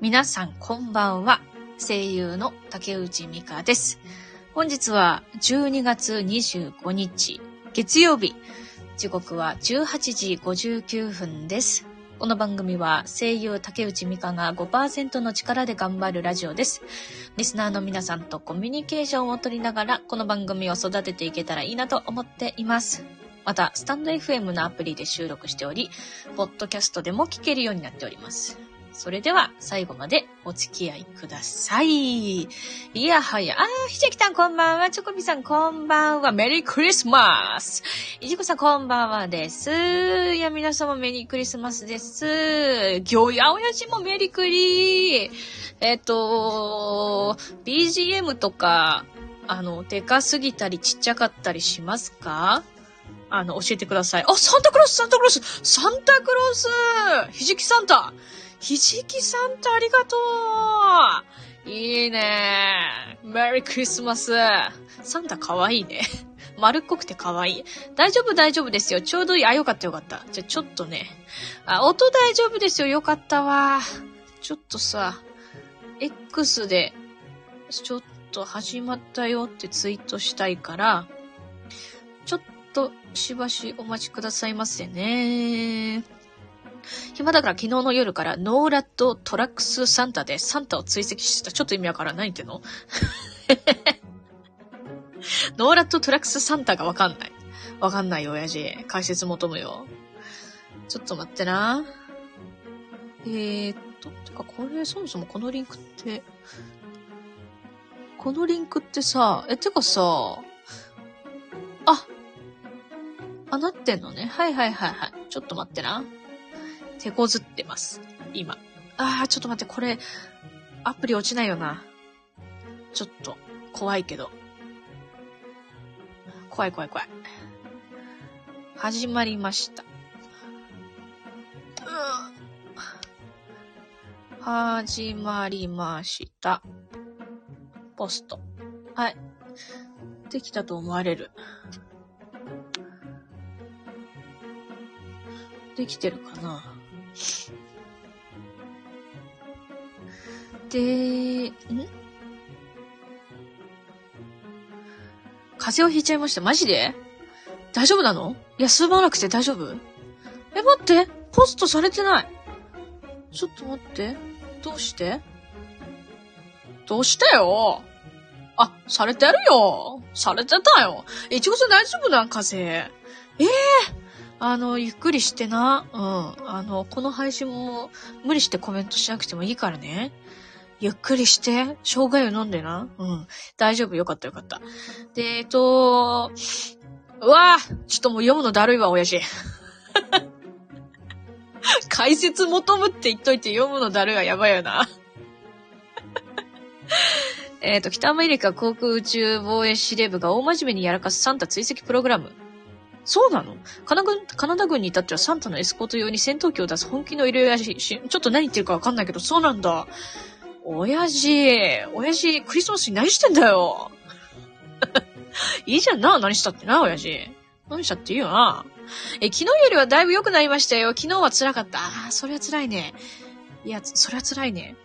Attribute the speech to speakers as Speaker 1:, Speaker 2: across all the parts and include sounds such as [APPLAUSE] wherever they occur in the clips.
Speaker 1: 皆さんこんばんは。声優の竹内美香です。本日は12月25日、月曜日。時刻は18時59分です。この番組は声優竹内美香が5%の力で頑張るラジオです。リスナーの皆さんとコミュニケーションを取りながら、この番組を育てていけたらいいなと思っています。また、スタンド FM のアプリで収録しており、ポッドキャストでも聞けるようになっております。それでは、最後までお付き合いください。いやはや、あー、ひじきさんこんばんは、チョコビさんこんばんは、メリークリスマスいじこさんこんばんはです。いや、皆様メリークリスマスです。ぎょやおやじもメリークリー。えっ、と、BGM とか、あの、でかすぎたりちっちゃかったりしますか？あの、教えてください。あ、サンタクロース、サンタクロース、サンタクロースひじきサンタひじきサンタありがとういいねメリークリスマスサンタかわいいね。[LAUGHS] 丸っこくてかわいい。大丈夫大丈夫ですよ。ちょうどいい。あ、よかったよかった。じゃ、ちょっとね。あ、音大丈夫ですよ。よかったわ。ちょっとさ、X で、ちょっと始まったよってツイートしたいから、ちょっとしばしお待ちくださいませね。暇だから昨日の夜から NORAD Tracks Santa でサンタを追跡してた。ちょっと意味わからん。何言っての？[LAUGHS] NORAD Tracks Santa がわかんない。わかんないよ、親父。解説求むよ。ちょっと待ってな。えーっと、てかこれ、そもそもこのリンクって、このリンクってさ、え、てかさ、あ、あ、なってんのね。はいはいはいはい。ちょっと待ってな。手こずってます。今。あー、ちょっと待って、これ、アプリ落ちないよな。ちょっと、怖いけど。怖い怖い怖い。始まりました。うん始まりました。ポスト。はい。できたと思われる。できてるかなで、ん？風邪をひいちゃいました？マジで？大丈夫なの？いや休まなくて大丈夫？え、待ってポストされてない。ちょっと待って。どうして？どうしてよ？あ、されてるよ。されてたよ。いちごさん大丈夫なん？風邪。ええあの、ゆっくりしてな。うん。あの、この配信も無理してコメントしなくてもいいからね。ゆっくりして、生姜湯飲んでな。うん。大丈夫。よかったよかった。で、えっと、うわぁちょっともう読むのだるいわ、親父。[LAUGHS] 解説求むって言っといて読むのだるいはやばいよな。[LAUGHS] えっと、北アメリカ航空宇宙防衛司令部が大真面目にやらかすサンタ追跡プログラム。そうなの？カナ軍カナダ軍に至ってはサンタのエスコート用に戦闘機を出す本気の色々しし、ちょっと何言ってるかわかんないけど、そうなんだ。親父、親父、クリスマスに何してんだよ。[LAUGHS] いいじゃんな、何したってな、親父。何したっていいよな。え、昨日よりはだいぶ良くなりましたよ。昨日は辛かった。ああ、それは辛いね。いや、それは辛いね。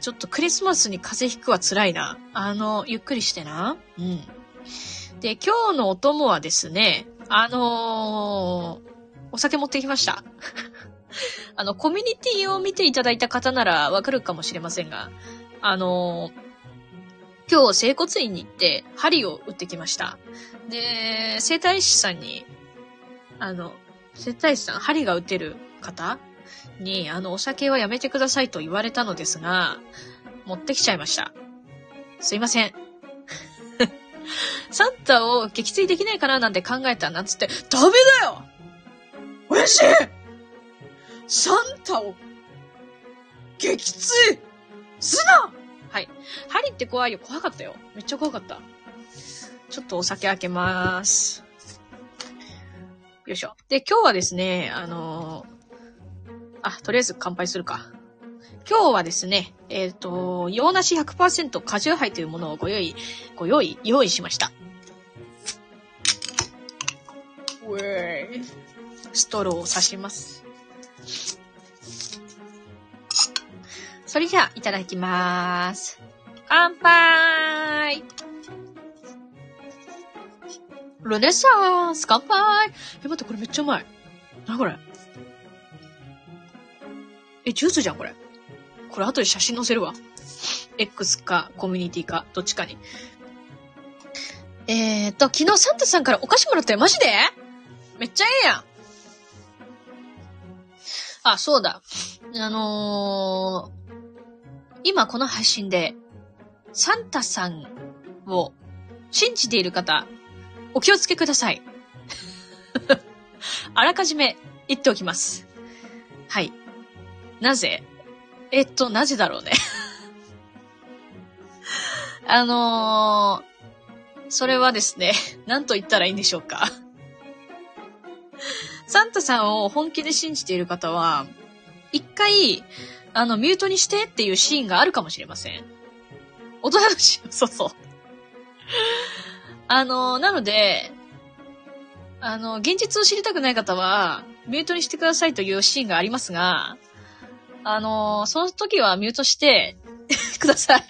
Speaker 1: ちょっとクリスマスに風邪ひくは辛いな。あの、ゆっくりしてな。うん。で、今日のお供はですね、あのーお酒持ってきました。[LAUGHS] あの、コミュニティを見ていただいた方ならわかるかもしれませんが、あのー今日整骨院に行って針を打ってきました。で、整体師さんに、あの、整体師さん、針が打てる方に、あの、お酒はやめてくださいと言われたのですが、持ってきちゃいました。すいません。サンタを撃墜できないかななんて考えたなんつって、ダメだよ親父サンタを撃墜すなはい。針って怖いよ。怖かったよ。めっちゃ怖かった。ちょっとお酒開けまーす。よいしょ。で、今日はですね、あのーあ、とりあえず乾杯するか。今日はですね、えっ、と、洋梨100%果汁杯というものをご用意、ご用意、用意しました。ウェーイ。ストローを刺します。それじゃあ、いただきまーす。乾杯ルネサンス乾杯え、待って、これめっちゃうまい。なこれ。え、ジュースじゃん、これ。これ後で写真載せるわ。X かコミュニティか、どっちかに。えーと、昨日サンタさんからお菓子もらったよ。マジで？めっちゃええやん。あ、そうだ。あのー、今この配信で、サンタさんを信じている方、お気をつけください。[LAUGHS] あらかじめ言っておきます。はい。なぜ？えっと、なぜだろうね [LAUGHS] あのー、それはですね、[LAUGHS] 何と言ったらいいんでしょうか。[LAUGHS] サンタさんを本気で信じている方は、一回、あの、ミュートにしてっていうシーンがあるかもしれません。大人のシーン、そうそう。あの、なので、あの、現実を知りたくない方は、ミュートにしてくださいというシーンがありますが、あの、その時はミュートして [LAUGHS] ください。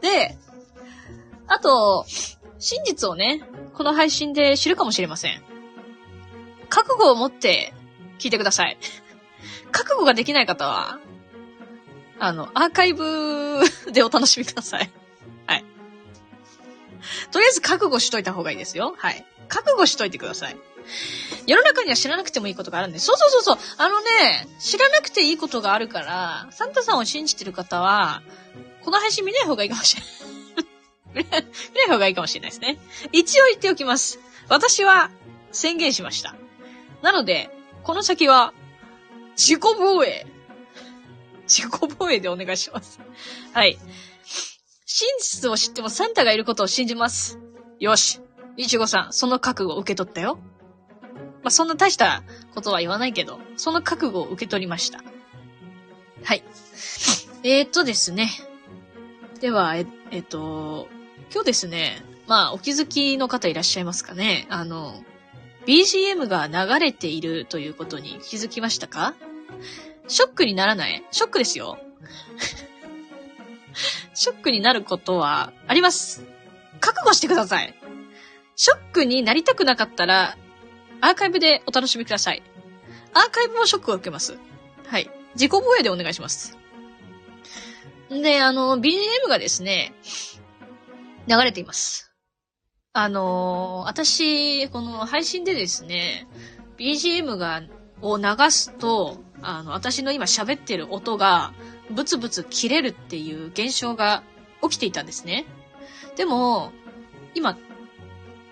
Speaker 1: で、あと、真実をね、この配信で知るかもしれません。覚悟を持って聞いてください。[LAUGHS] 覚悟ができない方は、あの、アーカイブ [LAUGHS] でお楽しみください。はい。とりあえず覚悟しといた方がいいですよ。はい。覚悟しといてください。世の中には知らなくてもいいことがあるんです。そうそうそうそう。あのね、知らなくていいことがあるから、サンタさんを信じてる方は、この配信見ない方がいいかもしれない。[LAUGHS] 見ない方がいいかもしれないですね。一応言っておきます。私は宣言しました。なので、この先は、自己防衛。自己防衛でお願いします。はい。真実を知ってもサンタがいることを信じます。よし。いちごさん、その覚悟を受け取ったよ。まあ、そんな大したことは言わないけど、その覚悟を受け取りました。はい。えー、っとですね。では、え、えっと、今日ですね、まあ、お気づきの方いらっしゃいますかねあの、BGM が流れているということに気づきましたか？ショックにならない？ショックですよ。[LAUGHS] ショックになることはあります。覚悟してください。ショックになりたくなかったら、アーカイブでお楽しみください。アーカイブもショックを受けます。はい。自己防衛でお願いします。で、あの、BGM がですね、流れています。あの私、この配信でですね、BGM が、を流すと、あの、私の今喋ってる音が、ブツブツ切れるっていう現象が起きていたんですね。でも、今、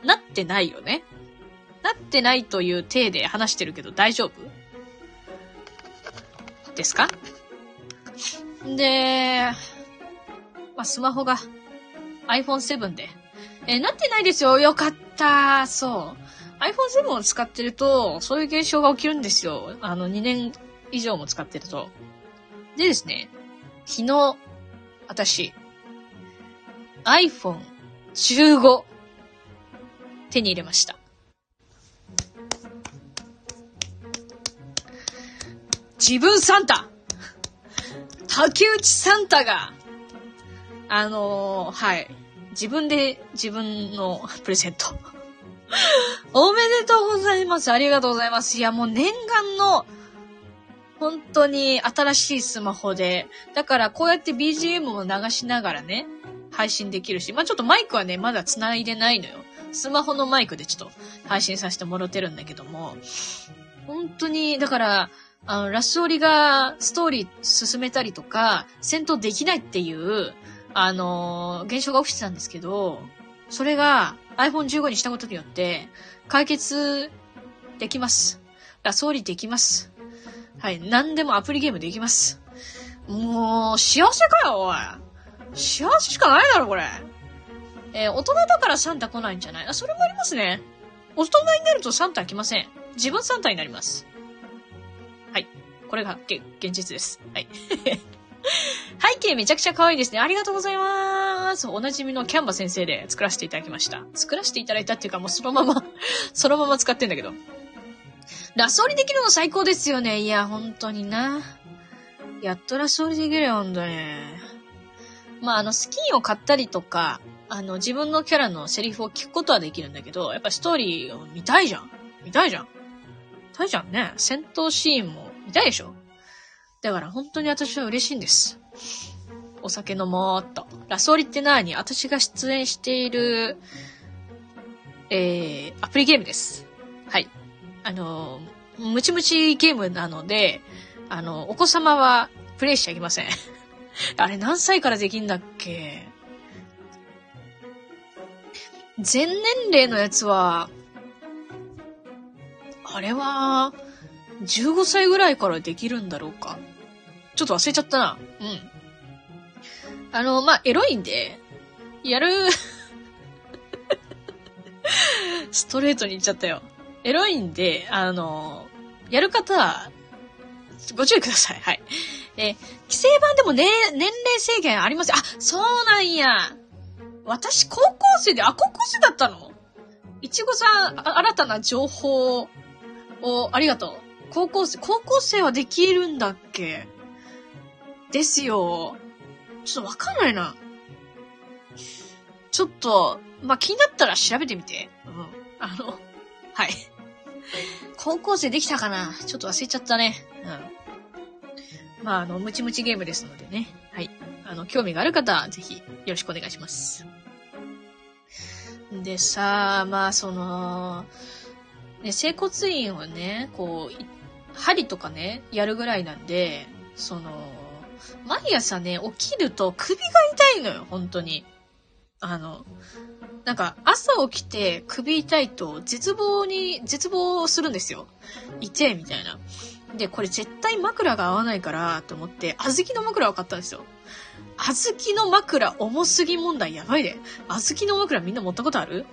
Speaker 1: なってないよね。なってないという体で話してるけど大丈夫？ですか？で、まあ、スマホが iPhone7 で、えなってないですよ。よかった。そう。iPhone7 を使ってると、そういう現象が起きるんですよ。あの、2年以上も使ってると。でですね、昨日、私、iPhone15 手に入れました。自分サンタ竹内サンタが、あのー、はい。自分で自分の [LAUGHS] プレゼント。おめでとうございます。ありがとうございます。いや、もう念願の、本当に新しいスマホで、だからこうやって BGM を流しながらね、配信できるし、まあちょっとマイクはね、まだ繋いでないのよ。スマホのマイクでちょっと配信させてもらってるんだけども、本当に、だから、あの、ラスオリがストーリー進めたりとか、戦闘できないっていう、あのー、現象が起きてたんですけど、それが iPhone15 にしたことによって、解決できます。ラスオリできます。はい。何でもアプリゲームできます。もう、幸せかよ、おい。幸せしかないだろ、これ。えー、大人だからサンタ来ないんじゃない？あ、それもありますね。大人になるとサンタ来ません。自分サンタになります。はい。これが、現実です。はい。[LAUGHS] 背景めちゃくちゃ可愛いですね。ありがとうございます。おなじみのキャンバ先生で作らせていただきました。作らせていただいたっていうかもうそのまま [LAUGHS] そのまま使ってんだけど。ラスオリできるの最高ですよね。いや、本当にな。やっとラストリできるよ、ほんとに。まあ、あの、スキンを買ったりとか、あの、自分のキャラのセリフを聞くことはできるんだけど、やっぱストーリーを見たいじゃん。見たいじゃん。たいじゃんね。戦闘シーンも見たいでしょ。だから本当に私は嬉しいんです。お酒飲もうっと。ラソーリって何？私が出演している、えー、アプリゲームです。はい。あの、ムチムチゲームなので、あの、お子様はプレイしちゃいけません。[LAUGHS] あれ何歳からできんだっけ？全年齢のやつは、あれは、15歳ぐらいからできるんだろうか。ちょっと忘れちゃったな。うん。あの、まあ、エロいんで、やる [LAUGHS] ストレートに言っちゃったよ。エロいんで、あの、やる方は、ご注意ください。はい。で、規制版でもね、年齢制限ありますあ、そうなんや。私、高校生で、あ、高校生だったのいちごさん、新たな情報を、ありがとう。高校生、高校生はできるんだっけ？ですよ。ちょっとわかんないな。ちょっと、まあ、気になったら調べてみて。うん。あの、はい。高校生できたかな？ちょっと忘れちゃったね。うん。まあ、あの、ムチムチゲームですのでね。はい。あの、興味がある方は、ぜひ、よろしくお願いします。でさあ、まあ、その、ね、整骨院をね、こう、針とかね、やるぐらいなんで、その、毎朝ね、起きると首が痛いのよ、本当に。あの、なんか、朝起きて首痛いと絶望に、絶望するんですよ。痛え、みたいな。で、これ絶対枕が合わないから、と思って、小豆の枕を買ったんですよ。小豆の枕重すぎ問題やばいで。小豆の枕みんな持ったことある？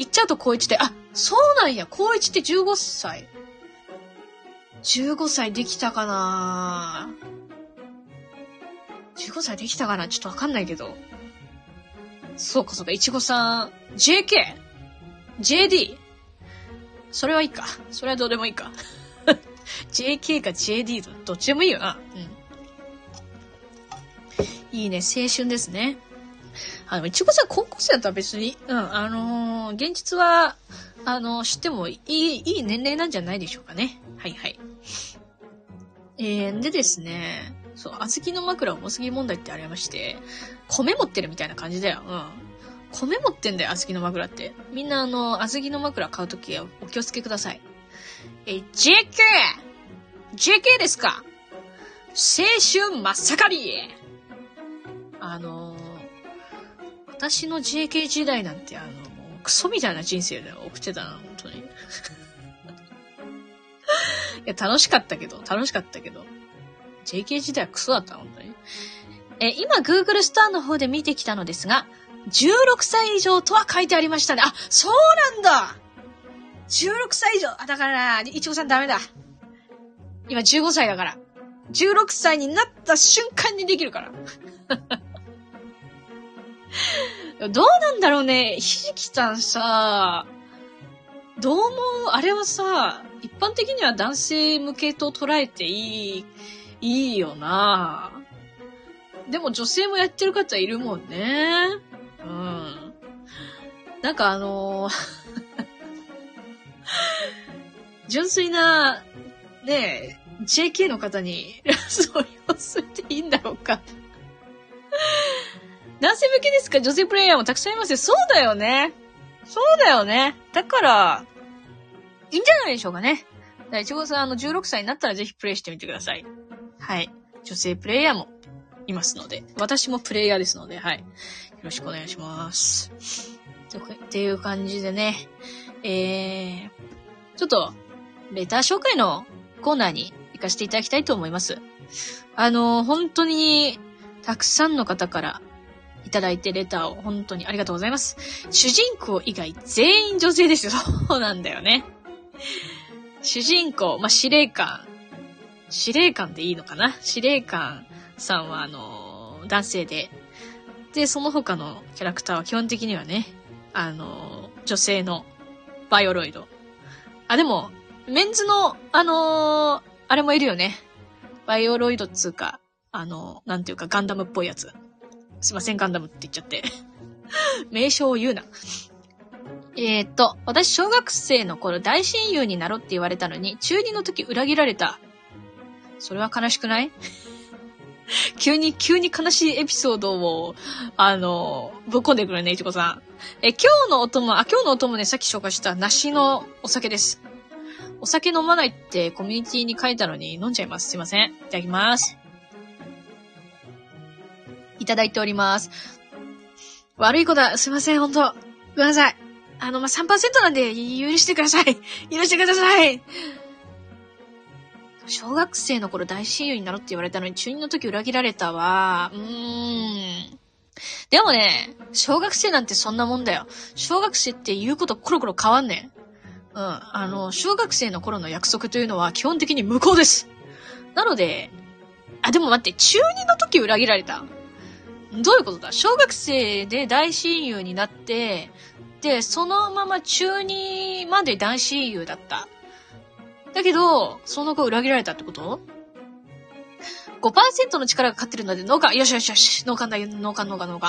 Speaker 1: 行っちゃうと高一で、あ、そうなんや、高一って15歳。15歳できたかな ?15 歳できたかなちょっとわかんないけど。そうかそうか、いちごさん、JK?JD? それはいいか。それはどうでもいいか。[LAUGHS] JK か JD とどっちでもいいよな。うん。いいね、青春ですね。あの、いちごさん高校生だったら別に、うん、あのー、現実は、あのー、知ってもいい、いい年齢なんじゃないでしょうかね。はいはい。えー、でですね、そう、小豆の枕重すぎ問題ってありまして、米持ってるみたいな感じだよ。うん。米持ってんだよ、小豆の枕って。みんなあの、小豆の枕買うときはお気をつけください。え、JK!JK ですか?青春真っ盛りあの私の JK 時代なんてあの、クソみたいな人生で送ってたな、本当に。[LAUGHS] いや、楽しかったけど、楽しかったけど。JK 時代はクソだった、本当に。え、今 Google スターの方で見てきたのですが、16歳以上とは書いてありましたね。あ、そうなんだ !16 歳以上。あ、だから、いちごさんダメだ。今15歳だから。16歳になった瞬間にできるから。[LAUGHS] どうなんだろうね。ひじきさんさ、どうも、あれはさ、一般的には男性向けと捉えていいいいよなでも女性もやってる方いるもんね。うん。なんかあの [LAUGHS] 純粋な、ねえ、JK の方に [LAUGHS] そう言わせていいんだろうか男性向けですか？女性プレイヤーもたくさんいますよ。そうだよね。そうだよね。だから、いいんじゃないでしょうかね。いちごさん、あの、16歳になったらぜひプレイしてみてください。はい。女性プレイヤーもいますので、私もプレイヤーですので、はい。よろしくお願いします。っていう感じでね、えー、ちょっと、レター紹介のコーナーに行かせていただきたいと思います。あの、本当に、たくさんの方からいただいてレターを本当にありがとうございます。主人公以外全員女性ですよ。[LAUGHS] そうなんだよね。主人公、まあ、司令官、司令官でいいのかな？司令官さんは、あの、男性で。で、その他のキャラクターは基本的にはね、あの、女性のバイオロイド。あ、でも、メンズの、あのー、あれもいるよね。バイオロイドっつうか、あの、なんていうかガンダムっぽいやつ。すいません、ガンダムって言っちゃって。[LAUGHS] 名称を言うな。えー、っと、私小学生の頃大親友になろうって言われたのに、中2の時裏切られた。それは悲しくない？[LAUGHS] 急に、急に悲しいエピソードを、あの、ぶっ込んでくるね、いちこさん。え、今日のお供、あ、今日のお供ね、さっき紹介した梨のお酒です。お酒飲まないってコミュニティに書いたのに飲んじゃいます。すいません。いただきます。いただいております。悪い子だ。すいません、ほんと。ごめんなさい。あの、まあ、3%なんで、許してください。[LAUGHS] 許してください。小学生の頃大親友になろうって言われたのに中2の時裏切られたわ。うーん。でもね、小学生なんてそんなもんだよ。小学生って言うことコロコロ変わんねん。うん。あの、小学生の頃の約束というのは基本的に無効です。なので、あ、でも待って、中2の時裏切られたどういうことだ？小学生で大親友になって、で、そのまま中2まで大親友だった。だけど、その後裏切られたってこと ?5% の力が勝ってるので、脳幹、よしよしよし、脳幹だよ、脳幹、脳幹、脳幹。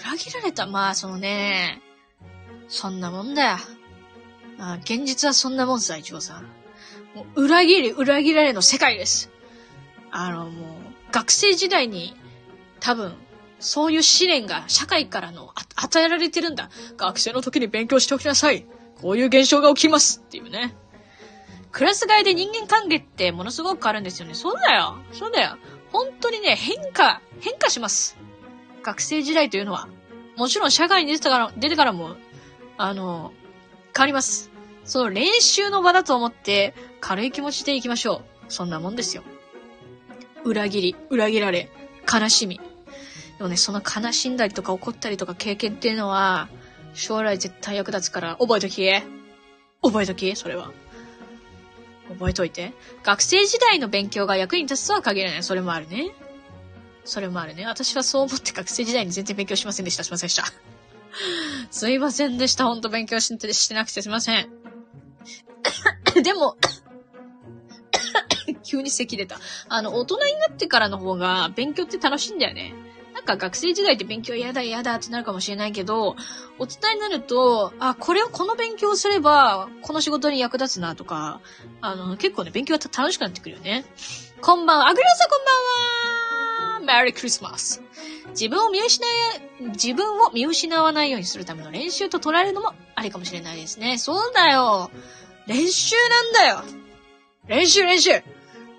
Speaker 1: 裏切られたまあ、そのね、そんなもんだよ。あ現実はそんなもんさ、一応さん。もう裏切り、裏切られの世界です。あの、もう、学生時代に、多分、そういう試練が社会からの与えられてるんだ。学生の時に勉強しておきなさい。こういう現象が起きますっていうね。クラス替えで人間関係ってものすごく変わるんですよね。そうだよ。そうだよ。本当にね、変化、変化します。学生時代というのは。もちろん社会に出てから、出てからも、あの、変わります。その練習の場だと思って軽い気持ちで行きましょう。そんなもんですよ。裏切り、裏切られ、悲しみ。でもね、その悲しんだりとか怒ったりとか経験っていうのは、将来絶対役立つから覚えとき。覚えとき、それは。覚えといて。学生時代の勉強が役に立つとは限らない。それもあるね。それもあるね。私はそう思って学生時代に全然勉強しませんでした。すいませんでした。すいませんでした。ほんと勉強ししてなくてすいません。[COUGHS] でも、[COUGHS] 急に咳出た。あの、大人になってからの方が勉強って楽しいんだよね。なんか学生時代って勉強嫌だ嫌だってなるかもしれないけど、大人になると、あ、これをこの勉強すれば、この仕事に役立つなとか、あの、結構ね、勉強が楽しくなってくるよね。こんばんは、あぐりさんこんばんはメリークリスマス自分を見失い、自分を見失わないようにするための練習と捉えるのもありかもしれないですね。そうだよ。練習なんだよ。練習練習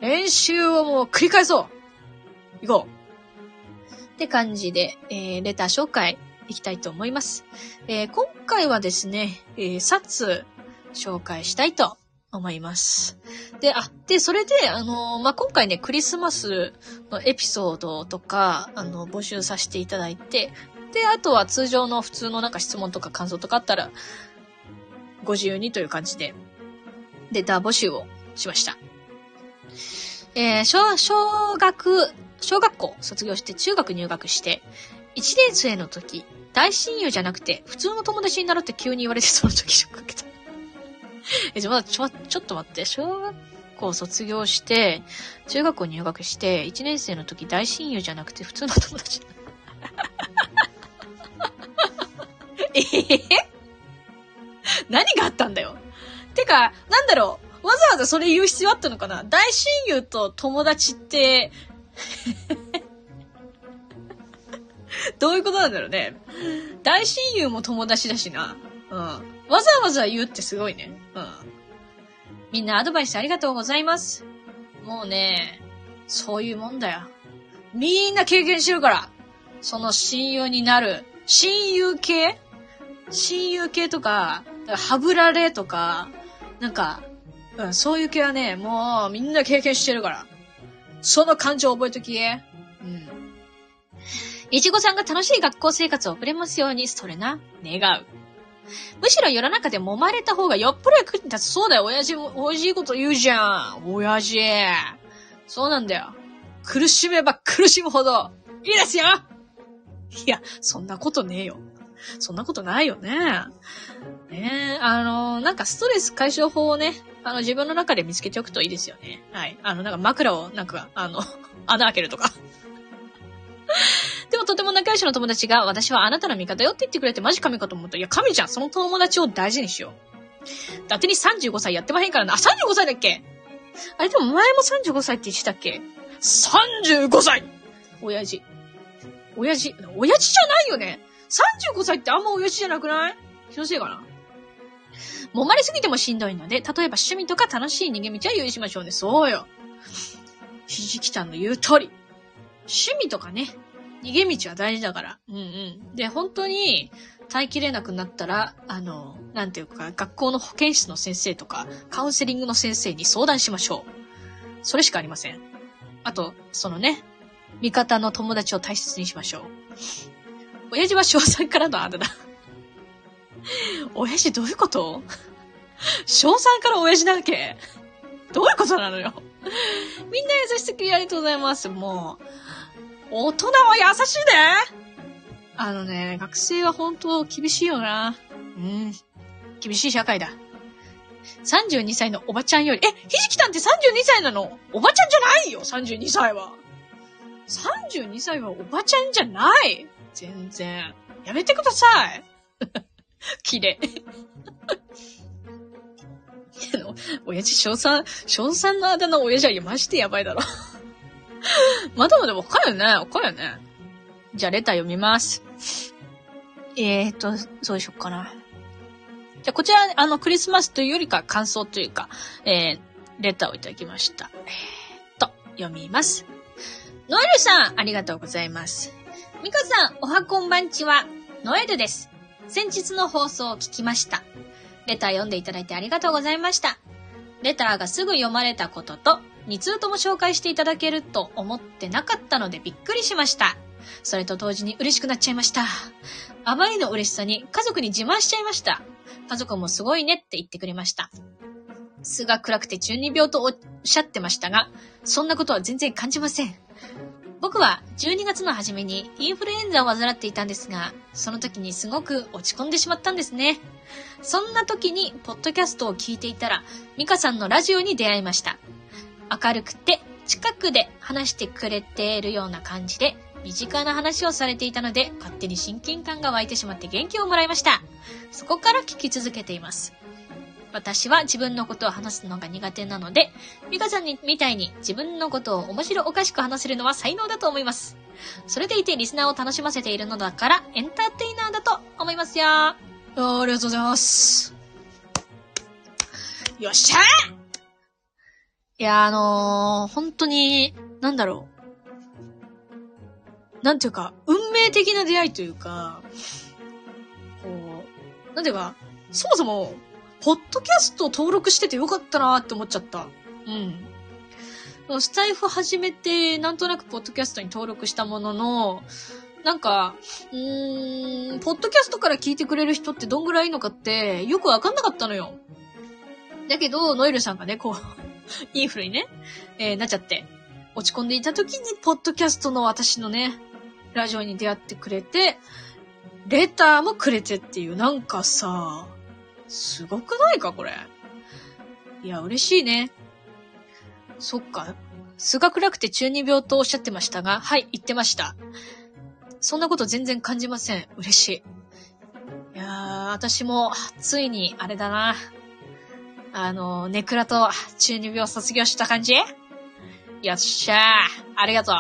Speaker 1: 練習をもう繰り返そう行こうって感じで、えー、レター紹介いきたいと思います。えー、今回はですね、えー、冊紹介したいと思います。で、あ、で、それで、あのまあ、今回ね、クリスマスのエピソードとか、あの、募集させていただいて、で、あとは通常の普通のなんか質問とか感想とかあったら、ご自由にという感じで、レター募集をしました。えー、小、小学小学校卒業して中学入学して、1年生の時、大親友じゃなくて、普通の友達になるって急に言われてその時ショック受けた。え、じゃ、まだちょ、ちょっと待って、小学校卒業して、中学校入学して、1年生の時大親友じゃなくて普通の友達。[LAUGHS] えへへ何があったんだよ。てか、なんだろう。わざわざそれ言う必要あったのかな大親友と友達って、[LAUGHS] どういうことなんだろうね。大親友も友達だしな。うん。わざわざ言うってすごいね。うん。みんなアドバイスありがとうございます。もうね、そういうもんだよ。みんな経験してるから。その親友になる。親友系？親友系とか、はぶられとか、なんか、うん、そういう系はね、もうみんな経験してるから。その感情を覚えとき。うん。いちごさんが楽しい学校生活を送れますように、それな、願う。むしろ世の中で揉まれた方がよっぽど役に立つ。そうだよ、親父も、美味しいこと言うじゃん。親父。そうなんだよ。苦しめば苦しむほど、いいですよいや、そんなことねえよ。そんなことないよね。ねえ、あのなんかストレス解消法をね、あの、自分の中で見つけておくといいですよね。はい。あの、なんか枕を、なんか、あの [LAUGHS] 穴開けるとか。[LAUGHS] でもとても仲良しの友達が、私はあなたの味方よって言ってくれてマジ神かと思った。いや、神じゃん。その友達を大事にしよう。伊達に35歳やってまへんからな。あ、35歳だっけ？あれでも前も35歳って言ってたっけ ?35 歳親父。親父、親父じゃないよね !35 歳ってあんま親父じゃなくない？気のせいかな？揉まれすぎてもしんどいので、例えば趣味とか楽しい逃げ道は用意しましょうね。そうよ。ひじきちゃんの言う通り。趣味とかね、逃げ道は大事だから。うんうん。で、本当に、耐えきれなくなったら、あの、なんていうか、学校の保健室の先生とか、カウンセリングの先生に相談しましょう。それしかありません。あと、そのね、味方の友達を大切にしましょう。親父は小3からのあだだ。親父どういうこと？小3から親父なわけ？どういうことなのよ？みんな優しすぎありがとうございます。もう、大人は優しいねあのね、学生は本当厳しいよな。うん。厳しい社会だ。32歳のおばちゃんより、え、ひじきたんって32歳なの？おばちゃんじゃないよ !32 歳は。32歳はおばちゃんじゃない全然。やめてください。[LAUGHS] 綺麗。[LAUGHS] 親父、小三、小三のあだ名親父はましてやばいだろ。[LAUGHS] まだまだ若いよね。若いよね。じゃあ、レター読みます。えーと、どうしよっかな。じゃあ、こちら、あの、クリスマスというよりか、感想というか、えー、レターをいただきました。えーと、読みます。ノエルさん、ありがとうございます。ミカさん、おはこんばんちは、ノエルです。先日の放送を聞きました。レター読んでいただいてありがとうございました。レターがすぐ読まれたことと、2通とも紹介していただけると思ってなかったのでびっくりしました。それと同時に嬉しくなっちゃいました。あまりの嬉しさに家族に自慢しちゃいました。家族もすごいねって言ってくれました。巣が暗くて中二病とおっしゃってましたが、そんなことは全然感じません。僕は12月の初めにインフルエンザを患っていたんですが、その時にすごく落ち込んでしまったんですね。そんな時にポッドキャストを聞いていたら、ミカさんのラジオに出会いました。明るくて近くで話してくれているような感じで、身近な話をされていたので、勝手に親近感が湧いてしまって元気をもらいました。そこから聞き続けています。私は自分のことを話すのが苦手なので、ミカさんにみたいに自分のことを面白おかしく話せるのは才能だと思います。それでいてリスナーを楽しませているのだから、エンターテイナーだと思いますよ。ありがとうございます。よっしゃいや、あのー、本当に、なんだろう。なんていうか、運命的な出会いというか、こう、なんていうか、そもそも、ポッドキャスト登録しててよかったなって思っちゃった。うん。スタイフ始めて、なんとなくポッドキャストに登録したものの、なんか、うーん、ポッドキャストから聞いてくれる人ってどんぐらいいいのかって、よくわかんなかったのよ。だけど、ノエルさんがね、こう、[LAUGHS] インフルにね、えー、なっちゃって、落ち込んでいた時に、ポッドキャストの私のね、ラジオに出会ってくれて、レターもくれてっていう、なんかさ、すごくないか、これ？いや、嬉しいね。そっか。数学楽て中二病とおっしゃってましたが、はい、言ってました。そんなこと全然感じません。嬉しい。いやー、私も、ついに、あれだな。あの、ネクラと中二病卒業した感じ？よっしゃー。ありがとう。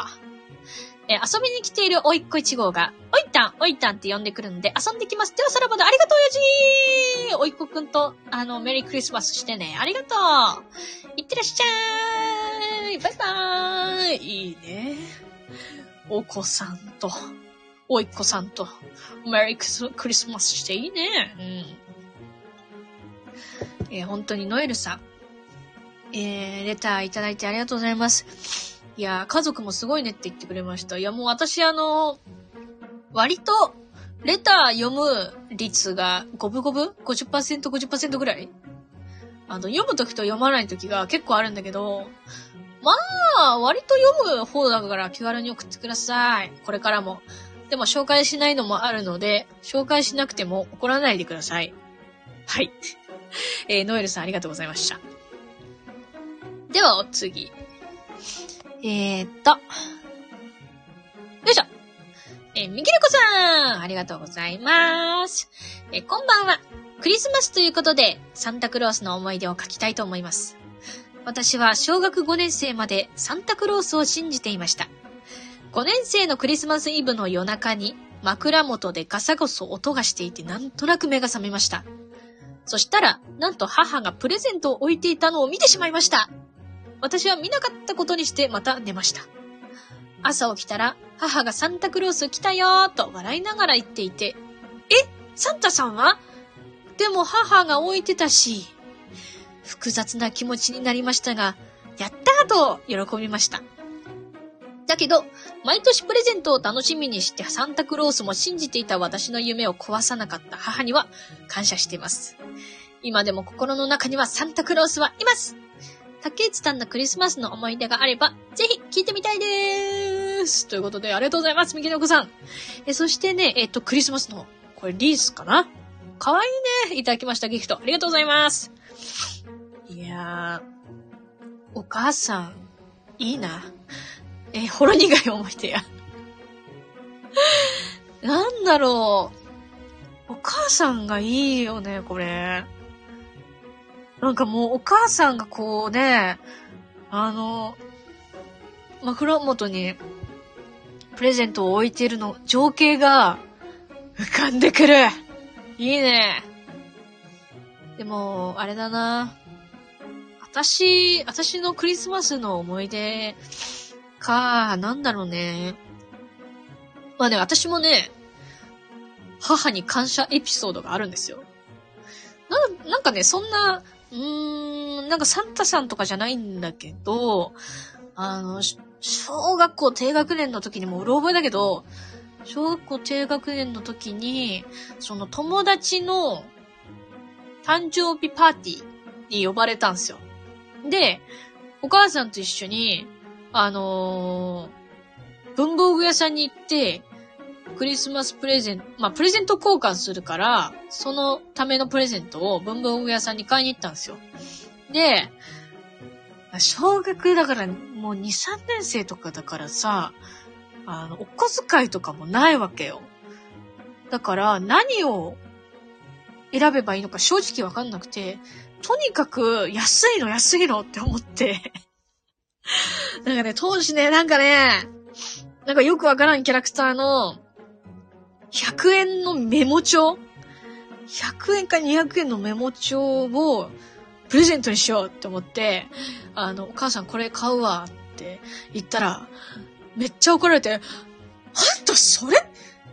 Speaker 1: え、遊びに来ているおいっ子1号が、おいたん、おいたんって呼んでくるんで、遊んできます。ではさらばだ、ありがとう、親父おいっ子くんと、あの、メリークリスマスしてね。ありがとういってらっしゃいバイバーイいいね。お子さんと、おいっ子さんと、メリークリスマスしていいね。うん。えー、本当にノエルさん。えー、レターいただいてありがとうございます。いや、家族もすごいねって言ってくれました。いや、もう私あの、割と、レター読む率が五分五分 ?50%、50%ぐらい？あの、読むときと読まないときが結構あるんだけど、まあ、割と読む方だから気軽に送ってください。これからも。でも紹介しないのもあるので、紹介しなくても怒らないでください。はい。[LAUGHS] えー、ノエルさんありがとうございました。では、お次。えー、っと。よいしょ。え、みきるこさんありがとうございます。え、こんばんは。クリスマスということで、サンタクロースの思い出を書きたいと思います。私は小学5年生までサンタクロースを信じていました。5年生のクリスマスイブの夜中に枕元でガサゴソ音がしていてなんとなく目が覚めました。そしたら、なんと母がプレゼントを置いていたのを見てしまいました。私は見なかったことにしてまた寝ました。朝起きたら、母がサンタクロース来たよーと笑いながら言っていて、え？サンタさんは？でも母が置いてたし、複雑な気持ちになりましたが、やったーと喜びました。だけど、毎年プレゼントを楽しみにしてサンタクロースも信じていた私の夢を壊さなかった母には感謝しています。今でも心の中にはサンタクロースはいます竹内さんのクリスマスの思い出があれば、ぜひ聞いてみたいですということで、ありがとうございます、みきのこさん。え、そしてね、えっと、クリスマスの、これリースかな？かわいいね。いただきました、ギフト。ありがとうございます。いやー、お母さん、いいな。えほろ苦い思い出や。なんだろう。お母さんがいいよね、これ。なんかもうお母さんがこうね、あの、枕元にプレゼントを置いてるの、情景が浮かんでくる。いいね。でも、あれだな。私、私のクリスマスの思い出か、なんだろうね。まあね、私もね、母に感謝エピソードがあるんですよ。な、なんかね、そんな、うーん、なんかサンタさんとかじゃないんだけど、あの、小学校低学年の時にもうろ覚えだけど、小学校低学年の時に、その友達の誕生日パーティーに呼ばれたんですよ。で、お母さんと一緒に、あのー、文房具屋さんに行って、クリスマスプレゼント、まあ、プレゼント交換するから、そのためのプレゼントを文房具屋さんに買いに行ったんですよ。で、小学だからもう2、3年生とかだからさ、あの、お小遣いとかもないわけよ。だから何を選べばいいのか正直わかんなくて、とにかく安いの安いのって思ってなんかね、当時ね、なんかね、なんかよくわからんキャラクターの、100円のメモ帳 ?100 円か200円のメモ帳を、プレゼントにしようって思って、あの、お母さんこれ買うわって言ったら、めっちゃ怒られて、あんたそれ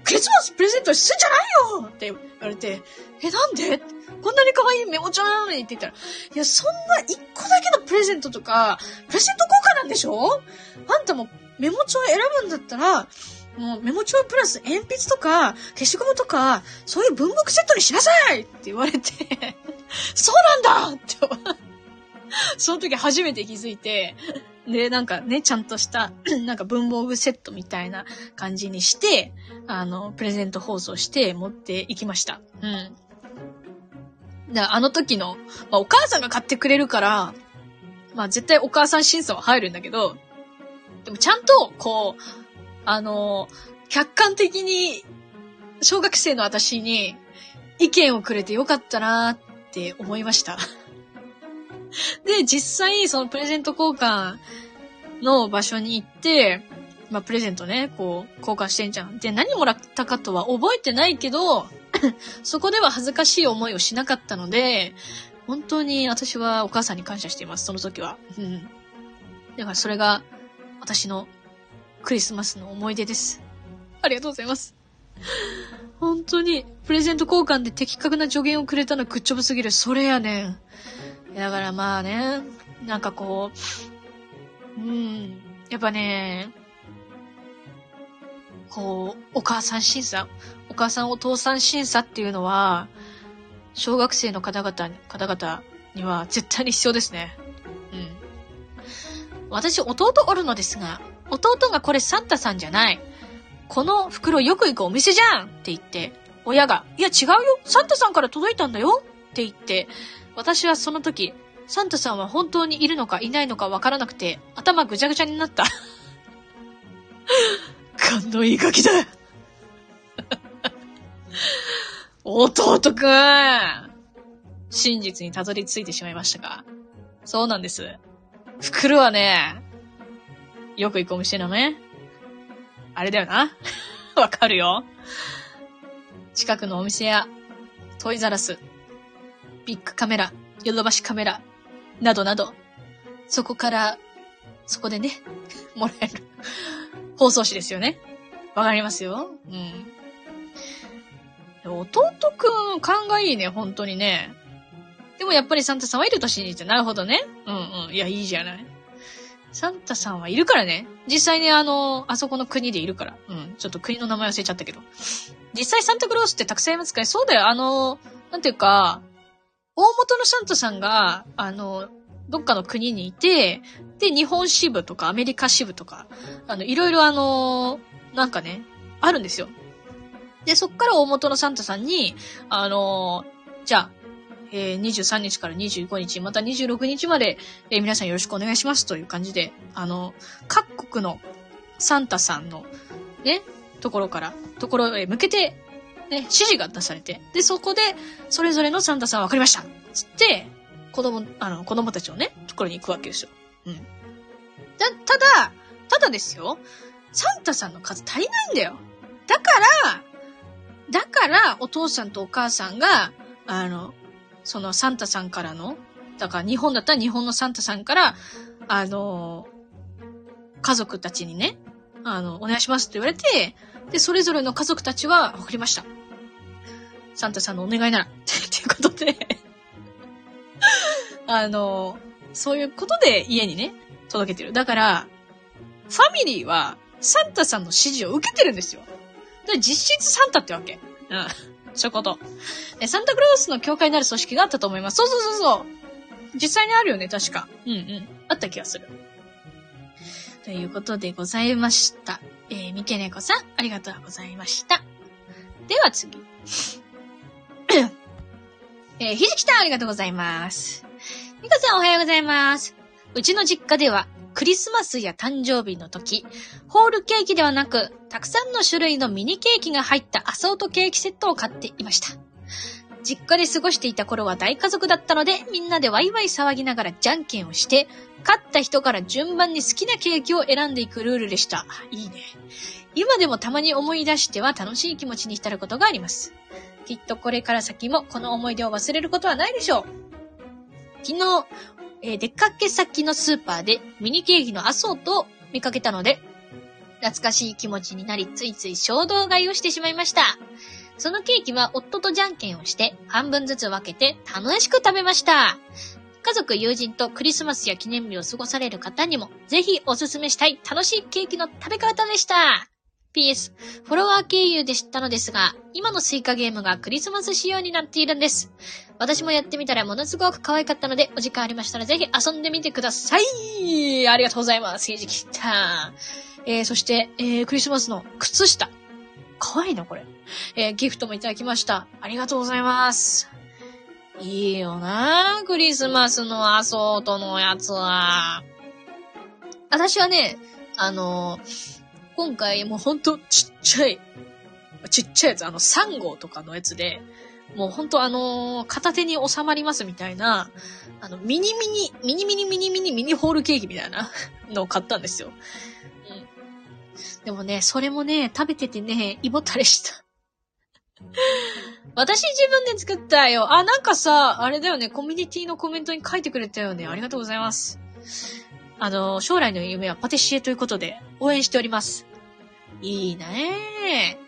Speaker 1: クリスマスプレゼントするんじゃないよって言われて、え、なんで？こんなに可愛いメモ帳なのにって言ったら、いや、そんな一個だけのプレゼントとか、プレゼント交換なんでしょ？あんたもメモ帳選ぶんだったら、もうメモ帳プラス鉛筆とか消しゴムとか、そういう文房具セットにしなさいって言われて [LAUGHS] そうなんだ [LAUGHS] ってその時初めて気づいて、で、なんかね、ちゃんとした、[CLEARS THROAT] なんか文房具セットみたいな感じにして、あの、プレゼント放送して持っていきました。うん。だあの時の、まあ、お母さんが買ってくれるから、まあ絶対お母さん審査は入るんだけど、でもちゃんと、こう、あの、客観的に、小学生の私に意見をくれてよかったなって思いました。[LAUGHS] で、実際、そのプレゼント交換の場所に行って、まあ、プレゼントね、こう、交換してんじゃん。で、何もらったかとは覚えてないけど、[LAUGHS] そこでは恥ずかしい思いをしなかったので、本当に私はお母さんに感謝しています、その時は。うん。だからそれが、私のクリスマスの思い出です。ありがとうございます。本当に、プレゼント交換で的確な助言をくれたのグッジョブすぎる。それやねん。だからまあね、なんかこう、うん、やっぱね、こう、お母さん審査、お母さんお父さん審査っていうのは、小学生の方々に、方々には絶対に必要ですね。うん。私、弟おるのですが、弟がこれサンタさんじゃない。この袋よく行くお店じゃんって言って、親が、いや違うよサンタさんから届いたんだよって言って、私はその時、サンタさんは本当にいるのかいないのかわからなくて、頭ぐちゃぐちゃになった。[LAUGHS] 感動いいガキだ [LAUGHS] 弟くん真実にたどり着いてしまいましたかそうなんです。袋はね、よく行くお店のね、あれだよな。[LAUGHS] わかるよ。近くのお店や、トイザラス、ビッグカメラ、ヨドバシカメラ、などなど、そこから、そこでね、[LAUGHS] もらえる [LAUGHS] 包装紙ですよね。わかりますよ。うん。弟くん、勘がいいね、本当にね。でもやっぱりサンタさんはいると信じて、なるほどね。うんうん。いや、いいじゃない。サンタさんはいるからね。実際にあの、あそこの国でいるから。うん。ちょっと国の名前忘れちゃったけど。実際サンタクロースってたくさんいますから、そうだよ。あの、なんていうか、大元のサンタさんが、あの、どっかの国にいて、で、日本支部とかアメリカ支部とか、あの、いろいろあの、なんかね、あるんですよ。で、そっから大元のサンタさんに、あの、じゃあ、えー、23日から25日、また26日まで、えー、皆さんよろしくお願いしますという感じで、あの、各国のサンタさんの、ね、ところから、ところへ向けて、ね、指示が出されて、で、そこで、それぞれのサンタさん分かりましたつって、子供、あの、子供たちをね、ところに行くわけですよ。うん。だ、ただ、ただですよ、サンタさんの数足りないんだよ。だから、だから、お父さんとお母さんが、あの、そのサンタさんからの、だから日本だったら日本のサンタさんから、あの、家族たちにね、あの、お願いしますって言われて、で、それぞれの家族たちは、わかりました。サンタさんのお願いなら、[LAUGHS] っていうことで [LAUGHS] あの、そういうことで家にね、届けてる。だから、ファミリーは、サンタさんの指示を受けてるんですよ。で、実質サンタってわけ。うん。そういうこと。え、サンタクロースの教会になる組織があったと思います。そうそうそうそう。実際にあるよね、確か。うんうん。あった気がする。ということでございました。えー、みけねこさん、ありがとうございました。では次。[COUGHS] えー、ひじきさん、ありがとうございます。みかさん、おはようございます。うちの実家では、クリスマスや誕生日の時、ホールケーキではなく、たくさんの種類のミニケーキが入ったアソートケーキセットを買っていました。実家で過ごしていた頃は大家族だったので、みんなでワイワイ騒ぎながらじゃんけんをして、勝った人から順番に好きなケーキを選んでいくルールでした。いいね。今でもたまに思い出しては楽しい気持ちに浸ることがあります。きっとこれから先もこの思い出を忘れることはないでしょう。昨日、えー、出かけ先のスーパーでミニケーキのアソートを見かけたので、懐かしい気持ちになり、ついつい衝動買いをしてしまいました。そのケーキは夫とじゃんけんをして、半分ずつ分けて楽しく食べました。家族、友人とクリスマスや記念日を過ごされる方にも、ぜひおすすめしたい楽しいケーキの食べ方でした。PS、フォロワー経由で知ったのですが、今のスイカゲームがクリスマス仕様になっているんです。私もやってみたらものすごく可愛かったので、お時間ありましたらぜひ遊んでみてくださいありがとうございます。ひじきたえー、そして、えー、クリスマスの靴下。可愛いな、これ。えー、ギフトもいただきました。ありがとうございます。いいよなクリスマスのアソートのやつは。私はね、あの今回もうほんとちっちゃい、ちっちゃいやつ、あの3号とかのやつで、もうほんとあのー、片手に収まりますみたいな、あの、ミニミニ、ミニミニミニミニミニホールケーキみたいな [LAUGHS] のを買ったんですよ。うん。でもね、それもね、食べててね、胃もたれした。私自分で作ったよ。あ、なんかさ、あれだよね、コミュニティのコメントに書いてくれたよね。ありがとうございます。あの、将来の夢はパティシエということで、応援しております。いいね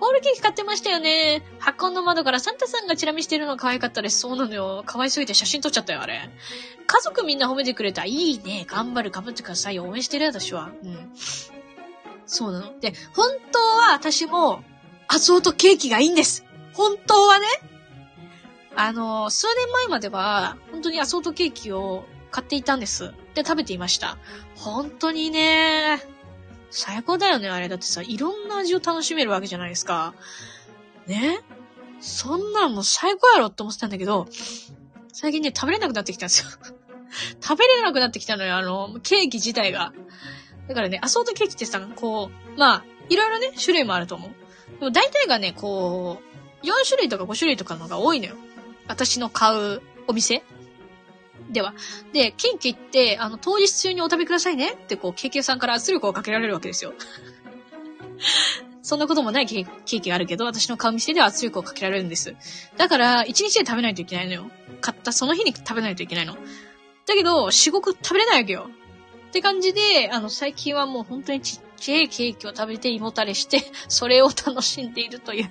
Speaker 1: ホールケーキ買ってましたよね。箱の窓からサンタさんがチラ見してるの可愛かったです。そうなのよ。可愛すぎて写真撮っちゃったよ、あれ。家族みんな褒めてくれた。いいね。頑張る、頑張ってください。応援してるよ、私は。うん。そうなの。で、本当は私も、アソートケーキがいいんです。本当はね。あの、数年前までは、本当にアソートケーキを買っていたんです。で、食べていました。本当にね、最高だよね、あれ。だってさ、いろんな味を楽しめるわけじゃないですか。ね？そんなんもう最高やろって思ってたんだけど、最近ね、食べれなくなってきたんですよ。[LAUGHS] 食べれなくなってきたのよ、あの、ケーキ自体が。だからね、アソートケーキってさ、こう、まあ、いろいろね、種類もあると思う。でも大体がね、こう、4種類とか5種類とかのが多いのよ。私の買うお店では。で、ケーキって、あの、当日中にお食べくださいねって、こう、ケーキ屋さんから圧力をかけられるわけですよ。[LAUGHS] そんなこともないケーキがあるけど、私の買う店では圧力をかけられるんです。だから、1日で食べないといけないのよ。買ったその日に食べないといけないの。だけど、四国食べれないわけよ。って感じで、あの、最近はもう本当にちっちゃいケーキを食べて胃もたれして、それを楽しんでいるという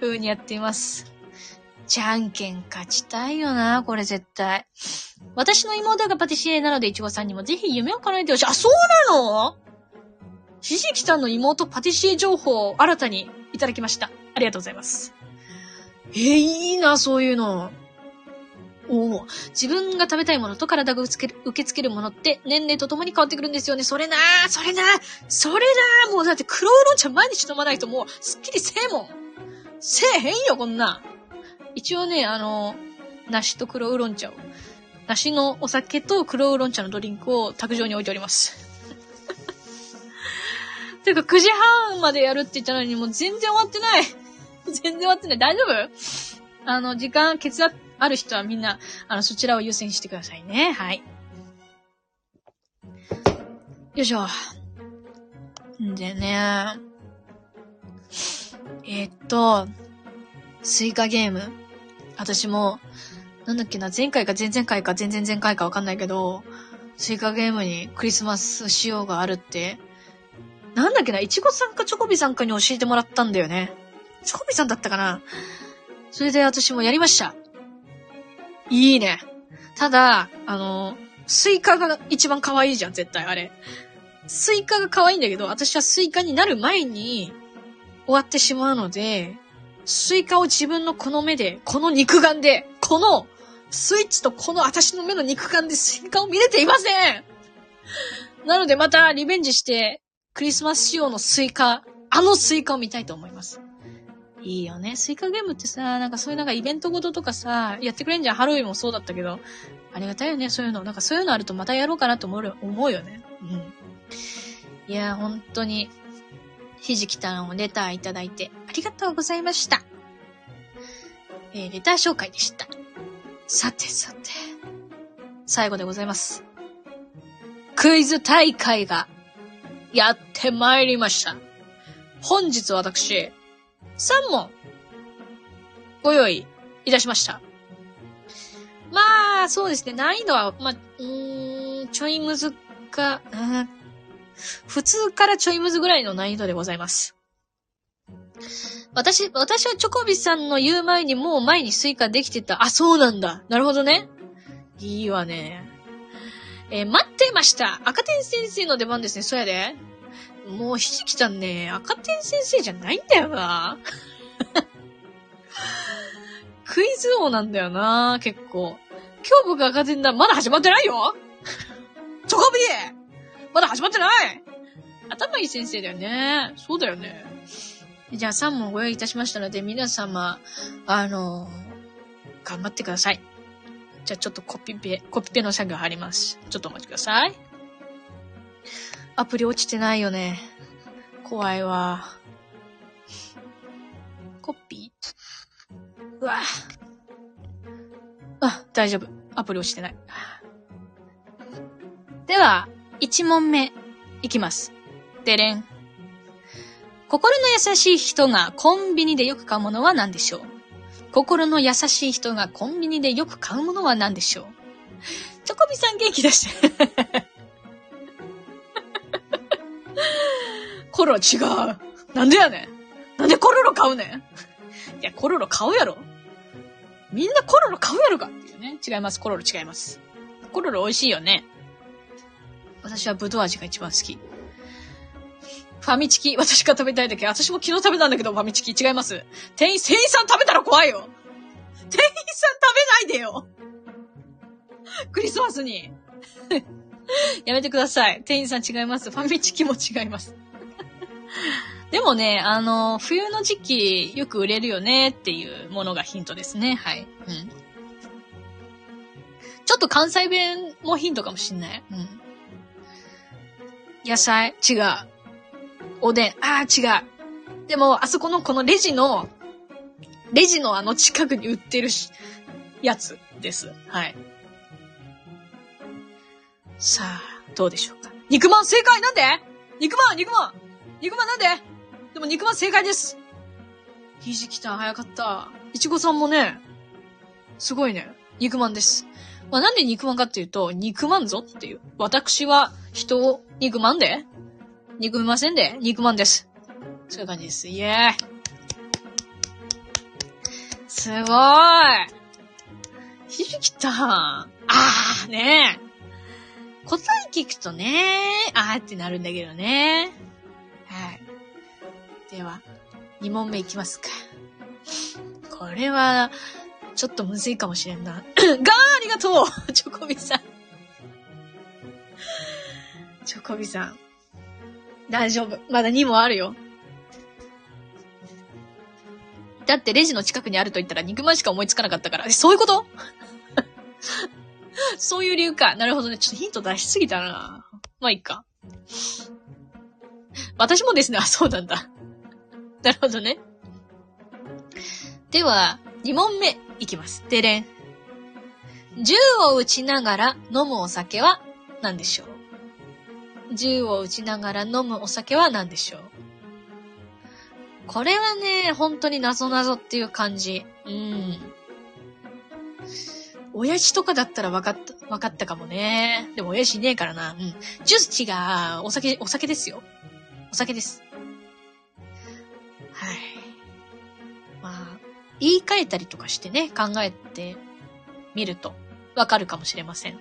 Speaker 1: 風にやっています。じゃんけん勝ちたいよな、これ絶対。私の妹がパティシエなので、いちごさんにもぜひ夢を叶えてほしい。あ、そうなの？ひじきさんの妹パティシエ情報を新たにいただきました。ありがとうございます。えー、いいな、そういうの。おお自分が食べたいものと体が受け付けるものって年齢とともに変わってくるんですよね。それなーそれなそれなもうだって黒ウーロン茶毎日飲まないともうすっきりせえもん。せえへんよ、こんな。一応ね、あの、梨と黒ウーロン茶を、梨のお酒と黒ウーロン茶のドリンクを卓上に置いております。[LAUGHS] ていうか、9時半までやるって言ったのにもう全然終わってない。全然終わってない。大丈夫？あの、時間、血圧ある人はみんな、あの、そちらを優先してくださいね。はい。よいしょ。んでね、えー、っと、スイカゲーム。私も、なんだっけな、前回か前々回か前々前回かわかんないけど、スイカゲームにクリスマス仕様があるってなんだっけな、いちごさんかチョコビさんかに教えてもらったんだよね。チョコビさんだったかなそれで私もやりました。いいね。ただ、あの、スイカが一番可愛いじゃん、絶対、あれ。スイカが可愛いんだけど、私はスイカになる前に終わってしまうので、スイカを自分のこの目で、この肉眼で、このスイッチとこの私の目の肉眼でスイカを見れていませんなのでまたリベンジしてクリスマス仕様のスイカ、あのスイカを見たいと思います。いいよね。スイカゲームってさ、なんかそういうなんかイベントごととかさ、やってくれんじゃん。ハロウィンもそうだったけど。ありがたいよね、そういうの。なんかそういうのあるとまたやろうかなと思う思うよね。うん。いや、本当に、ひじきたんをレターいただいてありがとうございました。えー、レター紹介でした。さてさて、最後でございます。クイズ大会がやってまいりました。本日私、3問、ご用意いたしました。まあ、そうですね。難易度は、まあ、うーん、ちょいむずか、普通からちょいむずぐらいの難易度でございます。私、私はチョコビさんの言う前にもう前にスイカできてた。あ、そうなんだ。なるほどね。いいわね。えー、待ってました赤点先生の出番ですね、そやで。もうひじきちゃんね、赤点先生じゃないんだよな。[LAUGHS] クイズ王なんだよな、結構。今日僕赤点だ。まだ始まってないよチョコビまだ始まってない頭いい先生だよね。そうだよね。じゃあ3問ご用意いたしましたので、皆様、あの頑張ってください。じゃあちょっとコピペ、コピペの作業入ります。ちょっとお待ちください。アプリ落ちてないよね。怖いわ。コピー？うわあ、大丈夫。アプリ落ちてない。では、1問目、いきます。でれん。心の優しい人がコンビニでよく買うものは何でしょう？心の優しい人がコンビニでよく買うものは何でしょう？チョコビさん元気出して。[LAUGHS] コロロ違う。なんでやねん。なんでコロロ買うねん。いや、コロロ買うやろ。みんなコロロ買うやろかっていうね。違います。コロロ違います。コロロ美味しいよね。私はブドウ味が一番好き。ファミチキ、私が食べたいだけ。私も昨日食べたんだけど、ファミチキ違います。店員、店員さん食べたら怖いよ。店員さん食べないでよ。クリスマスに。[LAUGHS] やめてください。店員さん違います。ファミチキも違います。[LAUGHS] でもね、あの、冬の時期よく売れるよねっていうものがヒントですね。はい。うん。ちょっと関西弁もヒントかもしんない。うん。野菜？違う。おでんああ、違う。でも、あそこのこのレジの、レジのあの近くに売ってるし、やつです。はい。さあ、どうでしょうか。肉まん正解なんで？肉まん肉まん肉まんなんで？でも肉まん正解です。ひじきたん早かった。いちごさんもね、すごいね。肉まんです。まあ、なんで肉まんかっていうと、肉まんぞっていう。私は人を肉まんで憎みませんで肉まんです。そういう感じです。イエーイすごーいひじきたん。あーね答え聞くとね、あーってなるんだけどね。はい。では、2問目いきますか。これは、ちょっとむずいかもしれんな。[COUGHS] がーありがとう [LAUGHS] チョコビさん。[LAUGHS] チョコビさん。大丈夫。まだ2問あるよ。だってレジの近くにあると言ったら肉まんしか思いつかなかったから。そういうこと？[LAUGHS] そういう理由か。なるほどね。ちょっとヒント出しすぎたな。まあいいか。私もですね、あ、そうなんだ。なるほどね。では、2問目いきます。でれん。銃を撃ちながら飲むお酒は何でしょう？銃を撃ちながら飲むお酒は何でしょう？これはね、本当に謎々っていう感じ。うん。親父とかだったら分かった、分かったかもね。でも親父いねえからな。うん。ジュース違う。お酒、お酒ですよ。お酒です。はい。まあ、言い換えたりとかしてね、考えてみるとわかるかもしれません。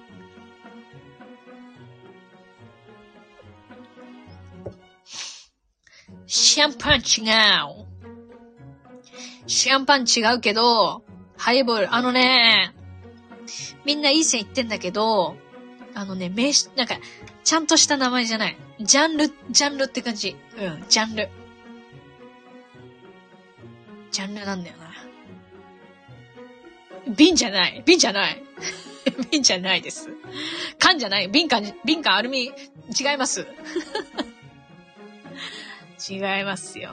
Speaker 1: シャンパン違う。シャンパン違うけど、ハイボール、あのね、みんないい線言ってんだけど、あのね、名詞、なんか、ちゃんとした名前じゃない。ジャンル、ジャンルって感じ。うん、ジャンル。ジャンルなんだよな。瓶じゃない。瓶じゃない。[LAUGHS] 瓶じゃないです。缶じゃない。瓶缶、瓶缶アルミ、違います。[LAUGHS] 違いますよ。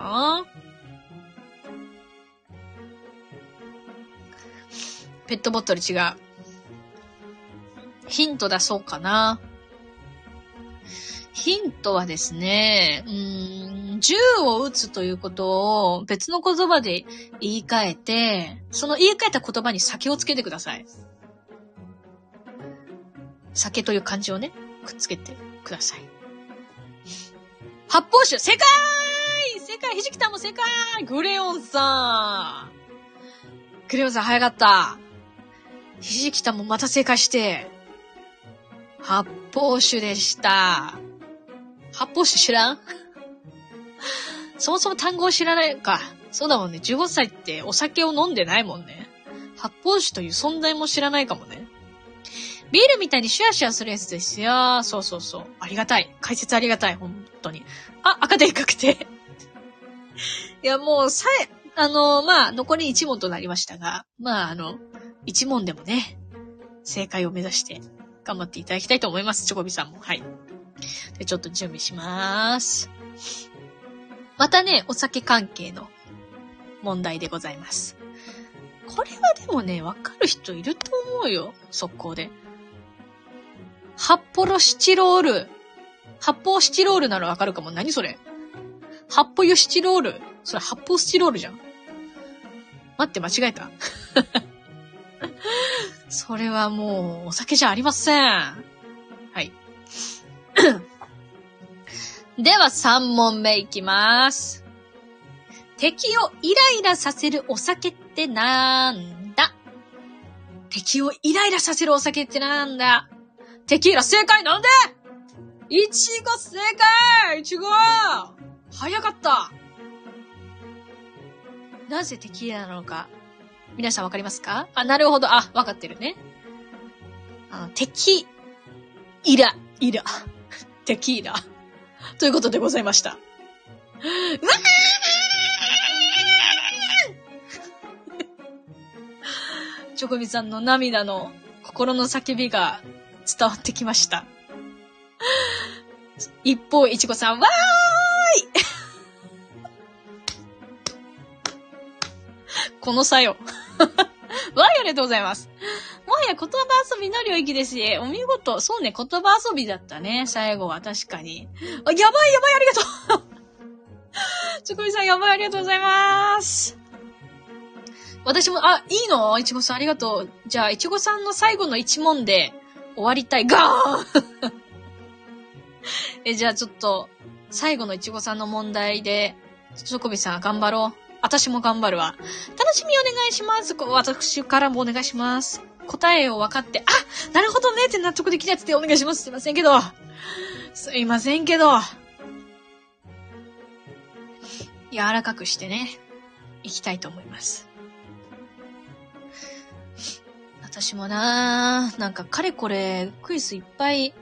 Speaker 1: ペットボトル違う。ヒント出そうかな。ヒントはですね、うん、銃を撃つということを別の言葉で言い換えて、その言い換えた言葉に酒をつけてください。酒という漢字をね、くっつけてください。発泡酒正解正解ひじきたも正解グレオンさんグレオンさん早かったひじきたもまた正解して、発泡酒でした。発泡酒知らん？そもそも単語を知らないか。そうだもんね。15歳ってお酒を飲んでないもんね。発泡酒という存在も知らないかもね。ビールみたいにシュワシュワするやつですよ。そうそうそう。ありがたい。解説ありがたい。本当に。あ、赤でかくて。いや、もう、さえ、あの、まあ、残り1問となりましたが、まあ、あの、1問でもね、正解を目指して頑張っていただきたいと思います。チョコビさんも。はい。で、ちょっと準備しまーす。またね、お酒関係の問題でございます。これはでもね、わかる人いると思うよ。速攻で。発泡スチロール。発泡スチロールならわかるかも。何それ？発泡油スチロール。それ発泡スチロールじゃん。待って、間違えた。[LAUGHS] それはもう、お酒じゃありません。はい。[CLEARS THROAT] では、3問目いきます。敵をイライラさせるお酒ってなんだ？敵をイライラさせるお酒ってなんだ？テキーラ正解なんでいちご正解いちご早かったなぜテキーラなのか皆さんわかりますか？あ、なるほど。あ、わかってるね。あの、テキ、イラ、イラ、[LAUGHS] テキーラ。ということでございました。わ [LAUGHS] チョコビさんの涙の心の叫びが伝わってきました。一方、いちごさん、わーい [LAUGHS] この作用。[LAUGHS] わーい、ありがとうございます。もはや言葉遊びの領域ですし、お見事。そうね、言葉遊びだったね、最後は確かに。あ、やばいやばい、ありがとうちょこみさん、やばい、ありがとうございます。私も、あ、いいの？いちごさん、ありがとう。じゃあ、いちごさんの最後の一問で終わりたい。ガーン [LAUGHS] え、じゃあちょっと、最後のいちごさんの問題で、チョコビさん頑張ろう。私も頑張るわ。楽しみお願いします。私からもお願いします。答えを分かって、あなるほどねって納得できるやつでお願いします。すいませんけど。すいませんけど。柔らかくしてね、いきたいと思います。私もなぁ、なんかかれこれクイズいっぱい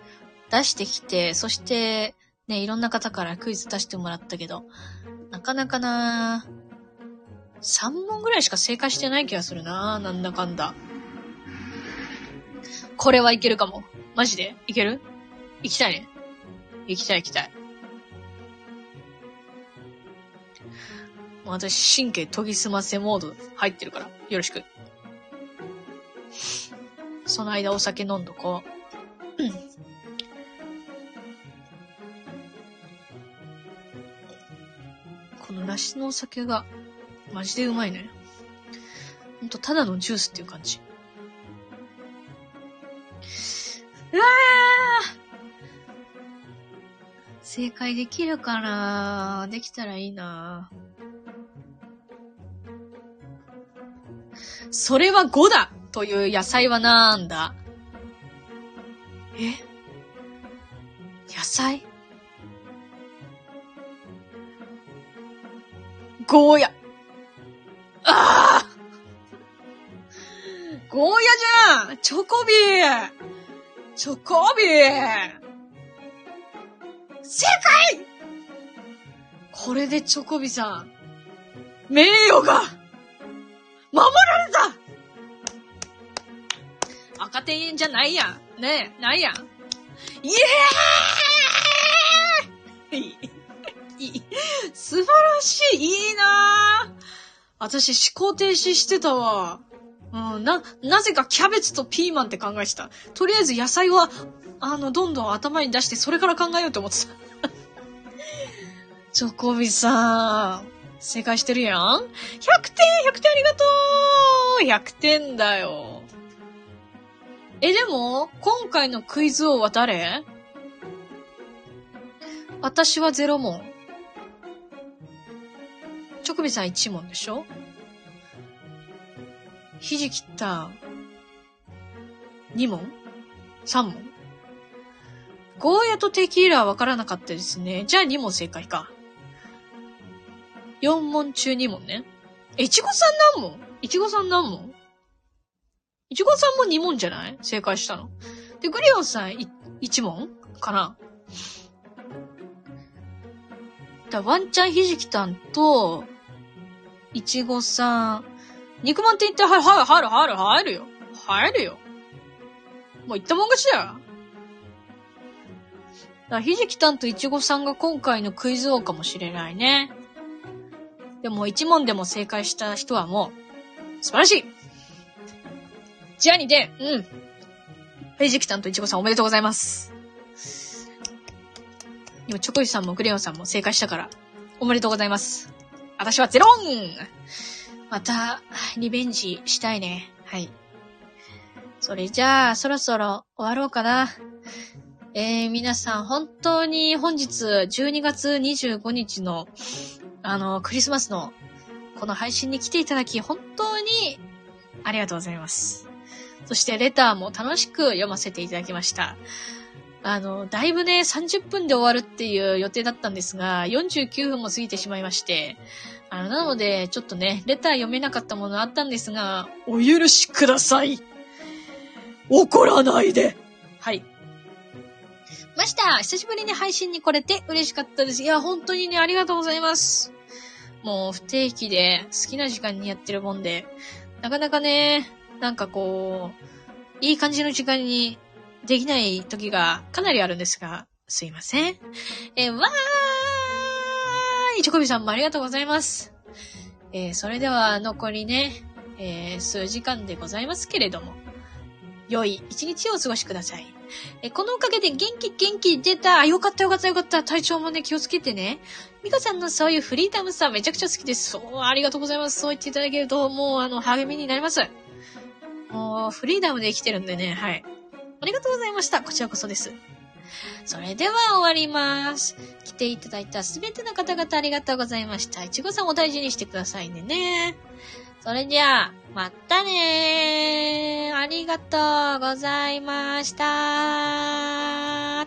Speaker 1: 出してきて、そしてね、いろんな方からクイズ出してもらったけど、なかなかなぁ、3問ぐらいしか正解してない気がするなぁ、なんだかんだ。これはいけるかも。マジで？いける？行きたいね。行きたい行きたい。もう私、神経研ぎ澄ませモード入ってるから、よろしく。その間お酒飲んどこう。この梨のお酒が、マジでうまいね。ほんと、ただのジュースっていう感じ。うわー正解できるかなできたらいいなそれは5だという野菜はなんだ？え？野菜？ゴーヤ。ああゴーヤじゃん！チョコビ！ーチョコビ！ー正解！これでチョコビさん、名誉が、守られた！赤点じゃないやん。ねえ、ないやん。イエーイ。素晴らしい。いいなぁ。私思考停止してたわ。うん、な、なぜかキャベツとピーマンって考えてた。とりあえず野菜は、あの、どんどん頭に出して、それから考えようと思ってた。[LAUGHS] チョコビさん、正解してるやん ?100 点 !100 点ありがとう !100 点だよ。え、でも、今回のクイズ王は誰？私は0問。チョコビさん1問でしょ？ひじきった2問 ?3 問？ゴーヤとテキーラはわからなかったですね。じゃあ2問正解か。4問中2問ね。え、いちごさん何問？いちごさん何問？いちごさんも2問じゃない？正解したの。で、グリオンさんい1問かな？だワンチャンひじきたんと、いちごさん、肉まんって言って、はい、はい、入る、入る、入るよ。入るよ。もう言ったもん勝ちだよ。だひじきたんといちごさんが今回のクイズ王かもしれないね。でも一問でも正解した人はもう、素晴らしいじゃあにて、うん。ひじきたんといちごさんおめでとうございます。今、チョコイさんもクレヨンさんも正解したから、おめでとうございます。私はゼロンまた、リベンジしたいね。はい。それじゃあ、そろそろ終わろうかな。えー、皆さん、本当に本日、12月25日の、あの、クリスマスの、この配信に来ていただき、本当に、ありがとうございます。そして、レターも楽しく読ませていただきました。あの、だいぶね、30分で終わるっていう予定だったんですが、49分も過ぎてしまいまして、あの、なので、ちょっとね、レター読めなかったものあったんですが、お許しください怒らないではい。ました久しぶりに配信に来れて嬉しかったです。いや、本当にね、ありがとうございます。もう、不定期で好きな時間にやってるもんで、なかなかね、なんかこう、いい感じの時間にできない時がかなりあるんですが、すいません。えー、わーいチョコビさんもありがとうございます。えー、それでは残りね、えー、数時間でございますけれども、良い一日をお過ごしください。え、このおかげで元気元気出た。あよかったよかったよかった。体調もね、気をつけてね。ミカさんのそういうフリーダムさんめちゃくちゃ好きです。そう、ありがとうございます。そう言っていただけると、もうあの、励みになります。もう、フリーダムで生きてるんでね、はい。ありがとうございました。こちらこそです。それでは終わります。来ていただいたすべての方々ありがとうございました。いちごさんお大事にしてくださいねね。それじゃあ、またねー。ありがとうございました。